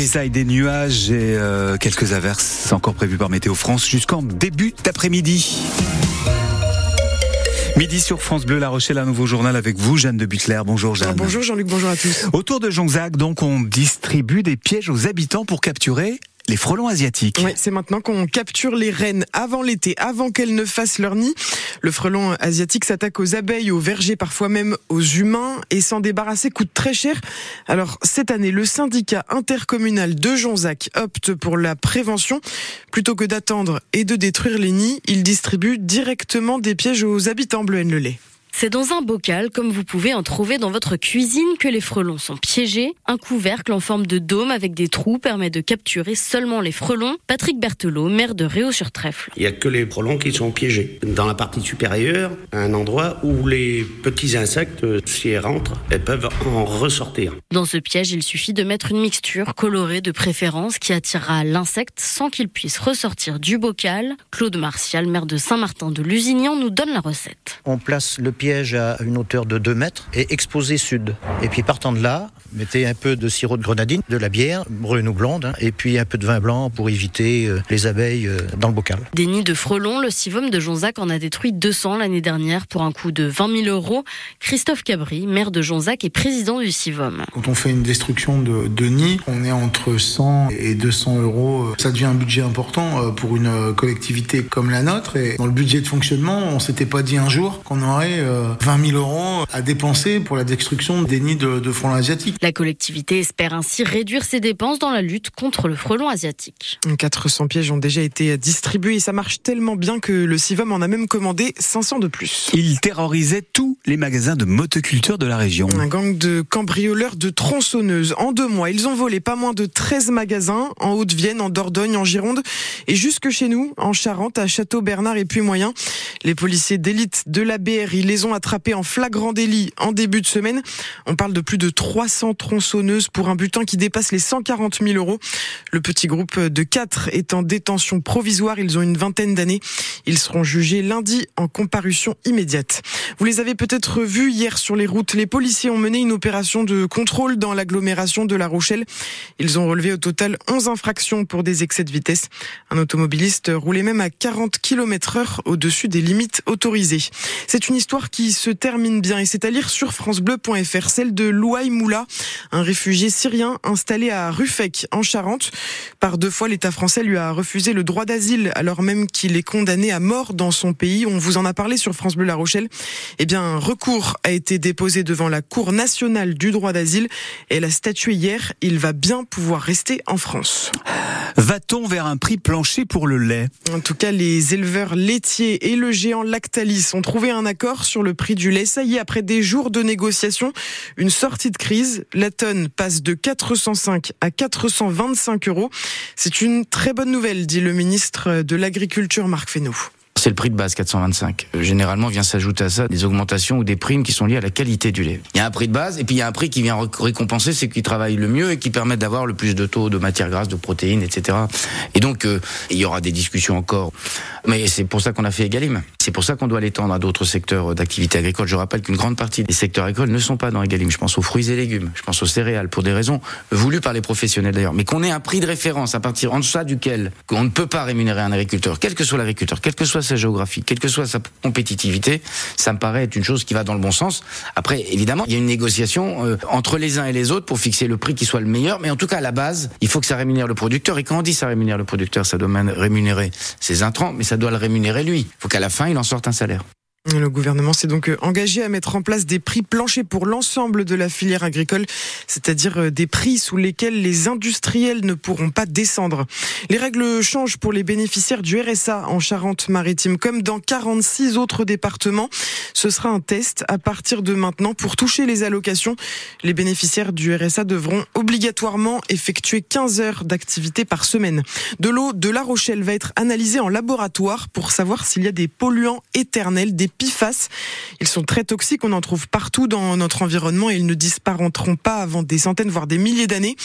grisailles, des nuages et euh, quelques averses encore prévues par Météo France jusqu'en début d'après-midi. Midi sur France Bleu, La Rochelle, un nouveau journal avec vous, Jeanne de Butler. Bonjour Jeanne. Bonjour Jean-Luc, bonjour à tous. Autour de Jonzac, donc, on distribue des pièges aux habitants pour capturer les frelons asiatiques. Oui, c'est maintenant qu'on capture les reines avant l'été, avant qu'elles ne fassent leur nid. Le frelon asiatique s'attaque aux abeilles, aux vergers, parfois même aux humains, et s'en débarrasser coûte très cher. Alors cette année, le syndicat intercommunal de Jonzac opte pour la prévention. Plutôt que d'attendre et de détruire les nids, il distribue directement des pièges aux habitants bleu le lait. C'est dans un bocal, comme vous pouvez en trouver dans votre cuisine, que les frelons sont piégés. Un couvercle en forme de dôme avec des trous permet de capturer seulement les frelons. Patrick Berthelot, maire de Réau-sur-Trèfle. Il n'y a que les frelons qui sont piégés. Dans la partie supérieure, un endroit où les petits insectes, s'ils rentrent, elles peuvent en ressortir. Dans ce piège, il suffit de mettre une mixture colorée de préférence qui attirera l'insecte sans qu'il puisse ressortir du bocal. Claude Martial, maire de Saint-Martin de Lusignan, nous donne la recette. On place le piège à une hauteur de 2 mètres et exposé sud. Et puis partant de là, mettez un peu de sirop de grenadine, de la bière, brune ou blonde, hein, et puis un peu de vin blanc pour éviter euh, les abeilles euh, dans le bocal. Des nids de frelons, le Civom de Jonzac en a détruit 200 l'année dernière pour un coût de 20 000 euros. Christophe Cabri, maire de Jonzac et président du Civom. Quand on fait une destruction de, de nids, on est entre 100 et 200 euros. Ça devient un budget important euh, pour une collectivité comme la nôtre. Et dans le budget de fonctionnement, on s'était pas dit un jour qu'on aurait 20 000 euros à dépenser pour la destruction des nids de, de frelons asiatiques. La collectivité espère ainsi réduire ses dépenses dans la lutte contre le frelon asiatique. 400 pièges ont déjà été distribués et ça marche tellement bien que le CIVOM en a même commandé 500 de plus. Il terrorisait tous les magasins de motoculture de la région. Un gang de cambrioleurs de tronçonneuses. En deux mois, ils ont volé pas moins de 13 magasins en Haute-Vienne, en Dordogne, en Gironde et jusque chez nous, en Charente, à Château-Bernard et Puy-Moyen. Les policiers d'élite de la BRI les ont attrapés en flagrant délit en début de semaine. On parle de plus de 300 tronçonneuses pour un butin qui dépasse les 140 000 euros. Le petit groupe de quatre est en détention provisoire. Ils ont une vingtaine d'années. Ils seront jugés lundi en comparution immédiate. Vous les avez peut-être vus hier sur les routes. Les policiers ont mené une opération de contrôle dans l'agglomération de La Rochelle. Ils ont relevé au total 11 infractions pour des excès de vitesse. Un automobiliste roulait même à 40 km heure au-dessus des limites autorisées. C'est une histoire qui se termine bien et c'est à lire sur francebleu.fr, celle de Louaï Moula, un réfugié syrien installé à Ruffec en Charente. Par deux fois, l'État français lui a refusé le droit d'asile alors même qu'il est condamné à mort dans son pays. On vous en a parlé sur France Bleu La Rochelle. Eh bien, un recours a été déposé devant la Cour nationale du droit d'asile elle a statué hier. Il va bien pouvoir rester en France. Va-t-on vers un prix plancher pour le lait? En tout cas, les éleveurs laitiers et le géant Lactalis ont trouvé un accord sur le prix du lait. Ça y est, après des jours de négociations, une sortie de crise. La tonne passe de 405 à 425 euros. C'est une très bonne nouvelle, dit le ministre de l'Agriculture, Marc Fesneau. C'est le prix de base 425. Euh, généralement vient s'ajouter à ça des augmentations ou des primes qui sont liées à la qualité du lait. Il y a un prix de base et puis il y a un prix qui vient récompenser ceux qui travaillent le mieux et qui permettent d'avoir le plus de taux de matières grasses, de protéines, etc. Et donc euh, il y aura des discussions encore. Mais c'est pour ça qu'on a fait Egalim. C'est pour ça qu'on doit l'étendre à d'autres secteurs d'activité agricole. Je rappelle qu'une grande partie des secteurs agricoles ne sont pas dans Egalim. Je pense aux fruits et légumes, je pense aux céréales pour des raisons voulues par les professionnels d'ailleurs. Mais qu'on ait un prix de référence à partir en deçà duquel on ne peut pas rémunérer un agriculteur, quel que soit l'agriculteur, quel que soit sa géographie, quelle que soit sa compétitivité, ça me paraît être une chose qui va dans le bon sens. Après, évidemment, il y a une négociation euh, entre les uns et les autres pour fixer le prix qui soit le meilleur, mais en tout cas, à la base, il faut que ça rémunère le producteur. Et quand on dit ça rémunère le producteur, ça doit rémunérer ses intrants, mais ça doit le rémunérer lui. Il faut qu'à la fin, il en sorte un salaire. Le gouvernement s'est donc engagé à mettre en place des prix planchers pour l'ensemble de la filière agricole, c'est-à-dire euh, des prix sous lesquels les industriels ne pourront pas descendre. Les règles changent pour les bénéficiaires du RSA en Charente-Maritime comme dans 46 autres départements. Ce sera un test à partir de maintenant pour toucher les allocations. Les bénéficiaires du RSA devront obligatoirement effectuer 15 heures d'activité par semaine. De l'eau de La Rochelle va être analysée en laboratoire pour savoir s'il y a des polluants éternels, PFAS. Ils sont très toxiques, on en trouve partout dans notre environnement et ils ne disparaîtront pas avant des centaines, voire des milliers d'années.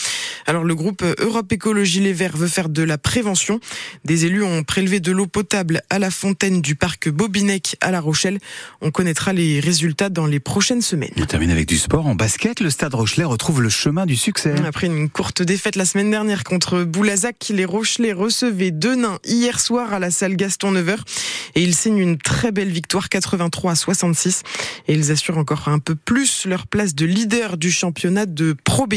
Alors le groupe Europe Écologie Les Verts veut faire de la prévention. Des élus ont prélevé de l'eau potable à la fontaine du parc Bobinec à La Rochelle. On connaîtra les résultats dans les prochaines semaines. On termine avec du sport. En basket, le Stade Rochelet retrouve le chemin du succès. Après une courte défaite la semaine dernière contre Boulazac, les Rochelais recevaient deux nains hier soir à la salle Gaston Neveur et ils signent une très belle victoire 83 à 66 et ils assurent encore un peu plus leur place de leader du championnat de Pro B.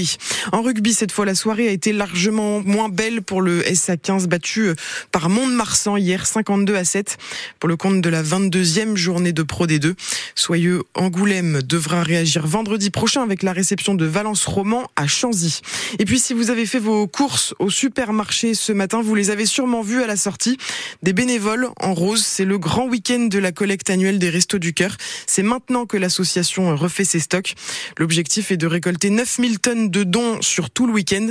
En rugby, cette fois, la soirée a été largement moins belle pour le SA15 battu par Mont-de-Marsan hier 52 à 7 pour le compte de la 22e journée de Pro D2. Soyeux Angoulême devra réagir vendredi prochain avec la réception de Valence Roman à Chanzy. Et puis si vous avez fait vos courses au supermarché ce matin, vous les avez sûrement vues à la sortie. Des bénévoles en rose, c'est le grand week-end de la collecte annuelle des Restos du Cœur. C'est maintenant que l'association refait ses stocks. L'objectif est de récolter 9000 tonnes de dons sur tout le week-end.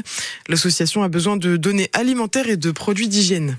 L'association a besoin de données alimentaires et de produits d'hygiène.